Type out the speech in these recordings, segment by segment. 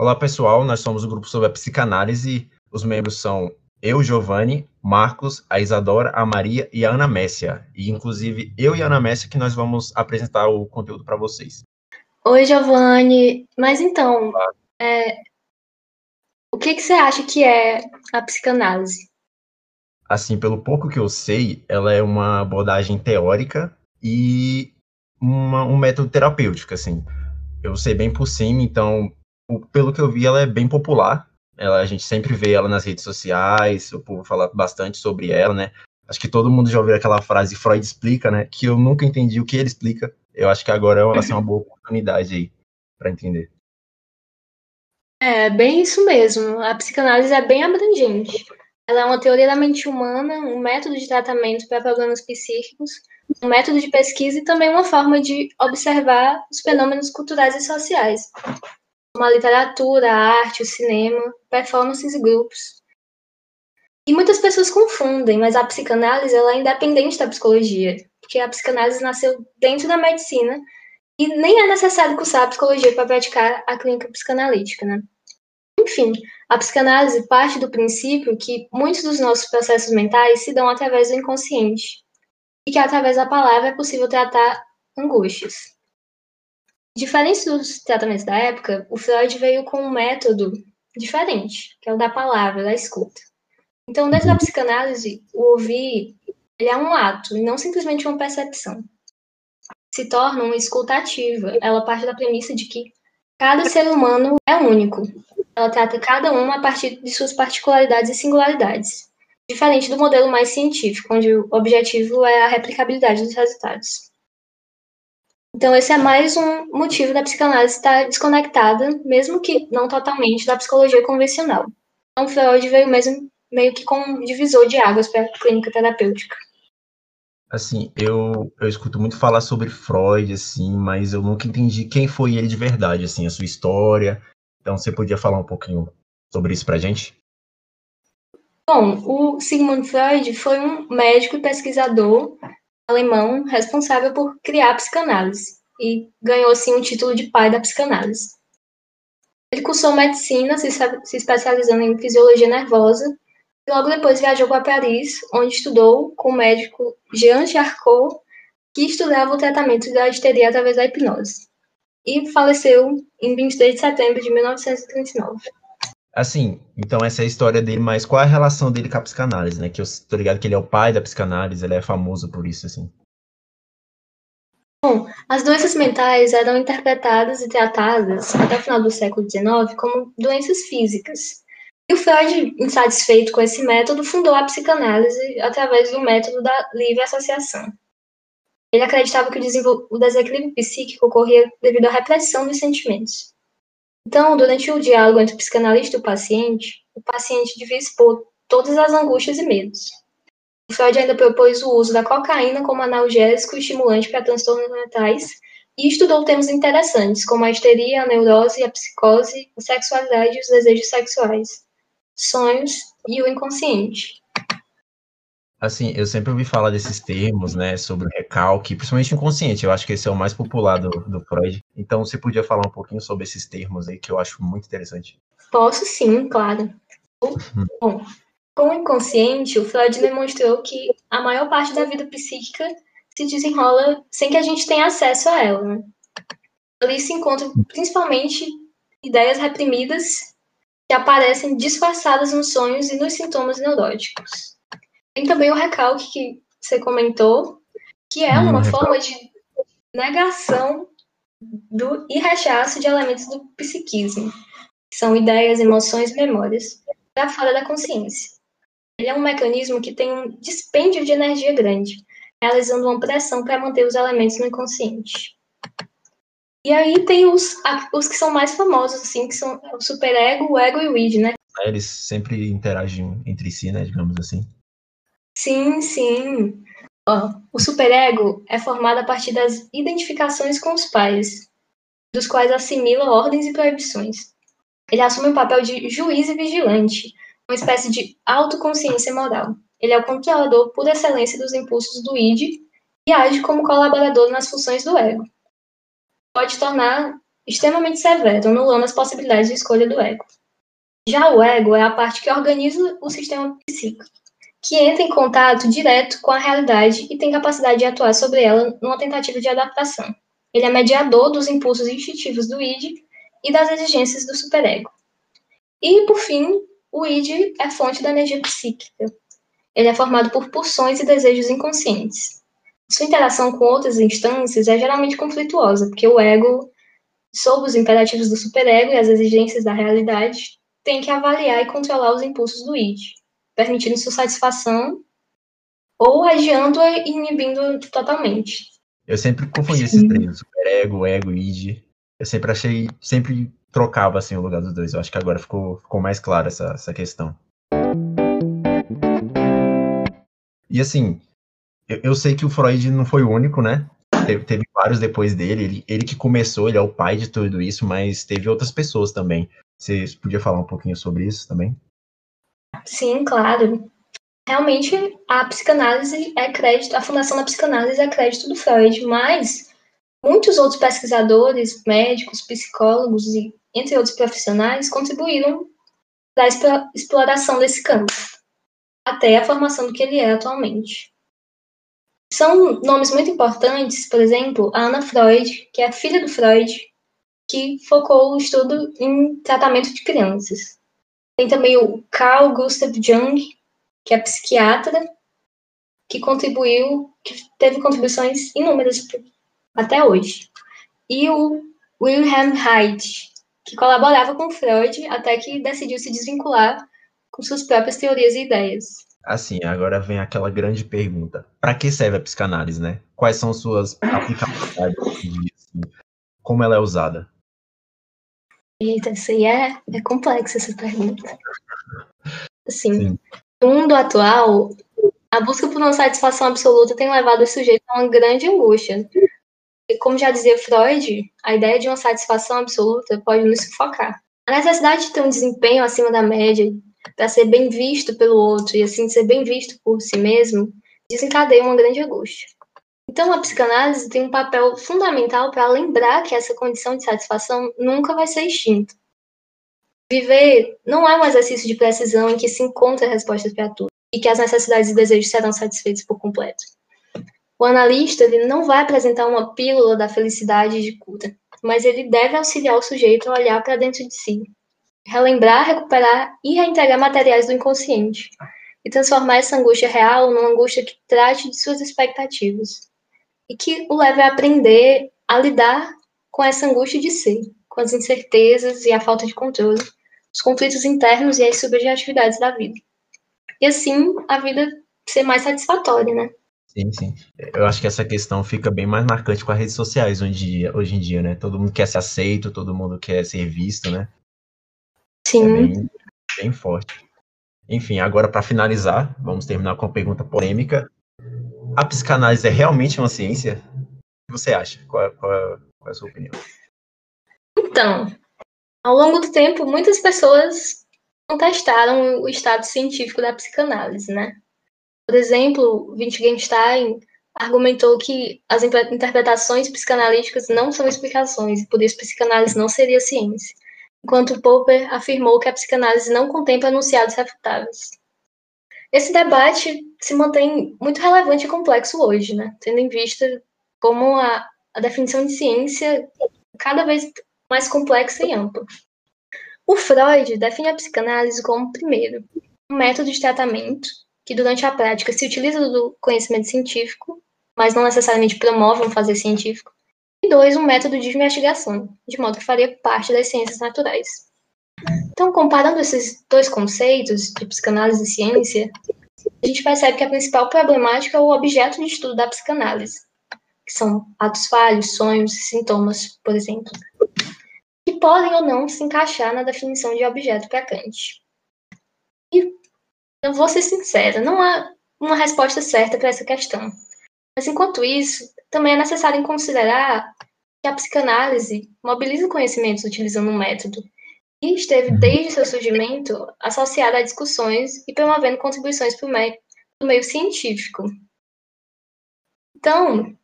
Olá, pessoal. Nós somos o grupo sobre a psicanálise. Os membros são eu, Giovanni, Marcos, a Isadora, a Maria e a Ana Messia. E, inclusive, eu e a Ana Messia que nós vamos apresentar o conteúdo para vocês. Oi, Giovanni. Mas então, é, o que, que você acha que é a psicanálise? Assim, pelo pouco que eu sei, ela é uma abordagem teórica e uma, um método terapêutico, assim. Eu sei bem por cima, então pelo que eu vi, ela é bem popular. Ela, a gente sempre vê ela nas redes sociais, o povo fala bastante sobre ela, né? Acho que todo mundo já ouviu aquela frase Freud explica, né? Que eu nunca entendi o que ele explica. Eu acho que agora vai ser uma boa oportunidade aí para entender. É, bem isso mesmo. A psicanálise é bem abrangente. Ela é uma teoria da mente humana, um método de tratamento para problemas psíquicos, um método de pesquisa e também uma forma de observar os fenômenos culturais e sociais, como a literatura, a arte, o cinema, performances e grupos. E muitas pessoas confundem, mas a psicanálise ela é independente da psicologia, porque a psicanálise nasceu dentro da medicina e nem é necessário cursar psicologia para praticar a clínica psicanalítica, né? Enfim, a psicanálise parte do princípio que muitos dos nossos processos mentais se dão através do inconsciente e que através da palavra é possível tratar angústias. Diferente dos tratamentos da época, o Freud veio com um método diferente, que é o da palavra, da escuta. Então, dentro da psicanálise, o ouvir ele é um ato e não simplesmente uma percepção. Se torna uma escuta ativa. Ela parte da premissa de que cada ser humano é único. Ela trata cada um a partir de suas particularidades e singularidades, diferente do modelo mais científico, onde o objetivo é a replicabilidade dos resultados. Então, esse é mais um motivo da psicanálise estar desconectada, mesmo que não totalmente, da psicologia convencional. Então, Freud veio mesmo meio que com um divisor de águas para a clínica terapêutica. Assim, eu, eu escuto muito falar sobre Freud, assim, mas eu nunca entendi quem foi ele de verdade, assim, a sua história. Então, você podia falar um pouquinho sobre isso pra gente? Bom, o Sigmund Freud foi um médico e pesquisador alemão responsável por criar a psicanálise e ganhou assim o título de pai da psicanálise. Ele cursou medicina, se, se especializando em fisiologia nervosa, e logo depois viajou para Paris, onde estudou com o médico Jean Charcot, que estudava o tratamento da histeria através da hipnose. E faleceu em 23 de setembro de 1939. Assim, então essa é a história dele, mas qual é a relação dele com a psicanálise, né? Que eu tô ligado que ele é o pai da psicanálise, ele é famoso por isso, assim. Bom, as doenças mentais eram interpretadas e tratadas até o final do século XIX como doenças físicas. E o Freud, insatisfeito com esse método, fundou a psicanálise através do método da livre associação. Ele acreditava que o, o desequilíbrio psíquico ocorria devido à repressão dos sentimentos. Então, durante o diálogo entre o psicanalista e o paciente, o paciente devia expor todas as angústias e medos. Freud ainda propôs o uso da cocaína como analgésico e estimulante para transtornos mentais e estudou temas interessantes, como a histeria, a neurose, a psicose, a sexualidade e os desejos sexuais, sonhos e o inconsciente. Assim, eu sempre ouvi falar desses termos, né, sobre o recalque, principalmente inconsciente. Eu acho que esse é o mais popular do, do Freud. Então, você podia falar um pouquinho sobre esses termos aí, que eu acho muito interessante. Posso sim, claro. Hum. Bom, com o inconsciente, o Freud demonstrou que a maior parte da vida psíquica se desenrola sem que a gente tenha acesso a ela. Né? Ali se encontram principalmente ideias reprimidas que aparecem disfarçadas nos sonhos e nos sintomas neuróticos. Tem também o recalque que você comentou, que é uma hum, forma de negação do e rechaço de elementos do psiquismo, que são ideias, emoções memórias, para fora da consciência. Ele é um mecanismo que tem um dispêndio de energia grande, realizando uma pressão para manter os elementos no inconsciente. E aí tem os, os que são mais famosos, assim, que são o superego, o ego e o id, né? Eles sempre interagem entre si, né, digamos assim. Sim, sim. Ó, o superego é formado a partir das identificações com os pais, dos quais assimila ordens e proibições. Ele assume o papel de juiz e vigilante, uma espécie de autoconsciência moral. Ele é o controlador por excelência dos impulsos do id e age como colaborador nas funções do ego. Pode tornar extremamente severo, anulando as possibilidades de escolha do ego. Já o ego é a parte que organiza o sistema psíquico, que entra em contato direto com a realidade e tem capacidade de atuar sobre ela numa tentativa de adaptação. Ele é mediador dos impulsos instintivos do id e das exigências do superego. E, por fim, o id é fonte da energia psíquica. Ele é formado por pulsões e desejos inconscientes. Sua interação com outras instâncias é geralmente conflituosa, porque o ego, sob os imperativos do superego e as exigências da realidade, tem que avaliar e controlar os impulsos do id, permitindo sua satisfação ou adiando-a e inibindo totalmente. Eu sempre confundi esses três, superego, ego, id. Eu sempre achei, sempre trocava assim o lugar dos dois. Eu acho que agora ficou, ficou mais claro essa, essa questão. E assim, eu, eu, sei que o Freud não foi o único, né? Teve, teve, vários depois dele. Ele, ele que começou, ele é o pai de tudo isso, mas teve outras pessoas também. Você podia falar um pouquinho sobre isso também? Sim, claro. Realmente, a psicanálise é crédito, a fundação da psicanálise é crédito do Freud, mas muitos outros pesquisadores, médicos, psicólogos e entre outros profissionais contribuíram para a exploração desse campo, até a formação do que ele é atualmente. São nomes muito importantes, por exemplo, a Anna Freud, que é a filha do Freud, que focou o estudo em tratamento de crianças. Tem também o Carl Gustav Jung, que é psiquiatra, que contribuiu, que teve contribuições inúmeras até hoje. E o Wilhelm Reich, que colaborava com Freud até que decidiu se desvincular com suas próprias teorias e ideias. Assim, agora vem aquela grande pergunta: para que serve a psicanálise, né? Quais são suas aplicabilidades? Como ela é usada? Eita, isso aí é, é complexo essa pergunta. Assim, Sim. no mundo atual, a busca por uma satisfação absoluta tem levado o sujeito a uma grande angústia. E como já dizia Freud, a ideia de uma satisfação absoluta pode nos sufocar. A necessidade de ter um desempenho acima da média, para ser bem visto pelo outro e assim ser bem visto por si mesmo, desencadeia uma grande angústia. Então, a psicanálise tem um papel fundamental para lembrar que essa condição de satisfação nunca vai ser extinta. Viver não é um exercício de precisão em que se encontra respostas para tudo e que as necessidades e desejos serão satisfeitos por completo. O analista ele não vai apresentar uma pílula da felicidade de cura, mas ele deve auxiliar o sujeito a olhar para dentro de si, relembrar, recuperar e reintegrar materiais do inconsciente, e transformar essa angústia real numa angústia que trate de suas expectativas, e que o leve a aprender a lidar com essa angústia de ser, com as incertezas e a falta de controle, os conflitos internos e as subjetividades da vida. E assim, a vida ser mais satisfatória, né? Sim, sim. Eu acho que essa questão fica bem mais marcante com as redes sociais hoje em dia, hoje em dia né? Todo mundo quer ser aceito, todo mundo quer ser visto, né? Sim. É bem, bem forte. Enfim, agora para finalizar, vamos terminar com uma pergunta polêmica. A psicanálise é realmente uma ciência? O que você acha? Qual, é, qual, é, qual é a sua opinião? Então, ao longo do tempo, muitas pessoas contestaram o estado científico da psicanálise, né? Por exemplo, Wittgenstein argumentou que as interpretações psicanalíticas não são explicações, e por isso psicanálise não seria ciência enquanto Popper afirmou que a psicanálise não contempla enunciados refutáveis. Esse debate se mantém muito relevante e complexo hoje, né? tendo em vista como a, a definição de ciência cada vez mais complexa e ampla. O Freud define a psicanálise como, primeiro, um método de tratamento que, durante a prática, se utiliza do conhecimento científico, mas não necessariamente promove um fazer científico, e dois, um método de investigação, de modo que faria parte das ciências naturais. Então, comparando esses dois conceitos, de psicanálise e ciência, a gente percebe que a principal problemática é o objeto de estudo da psicanálise, que são atos falhos, sonhos e sintomas, por exemplo, que podem ou não se encaixar na definição de objeto para Kant. E eu vou ser sincera, não há uma resposta certa para essa questão. Mas enquanto isso, também é necessário considerar que a psicanálise mobiliza conhecimentos utilizando um método esteve uhum. desde seu surgimento associada a discussões e promovendo contribuições para o meio, meio científico. Então,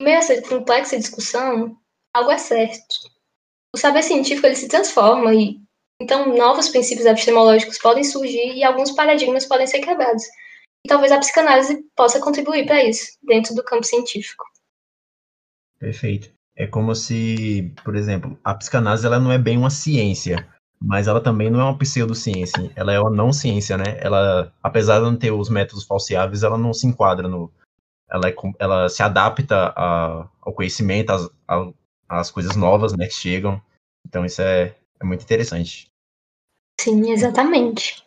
em meio a essa complexa discussão, algo é certo. o saber científico ele se transforma e então novos princípios epistemológicos podem surgir e alguns paradigmas podem ser quebrados. E talvez a psicanálise possa contribuir para isso dentro do campo científico. Perfeito. É como se, por exemplo, a psicanálise ela não é bem uma ciência, mas ela também não é uma pseudociência, ela é uma não ciência, né? Ela, apesar de não ter os métodos falseáveis, ela não se enquadra no, ela, é, ela se adapta a, ao conhecimento, às, às coisas novas, né, que chegam. Então isso é, é muito interessante. Sim, exatamente.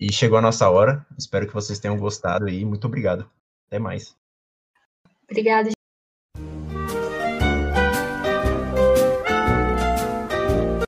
E chegou a nossa hora. Espero que vocês tenham gostado e muito obrigado. Até mais. Obrigada.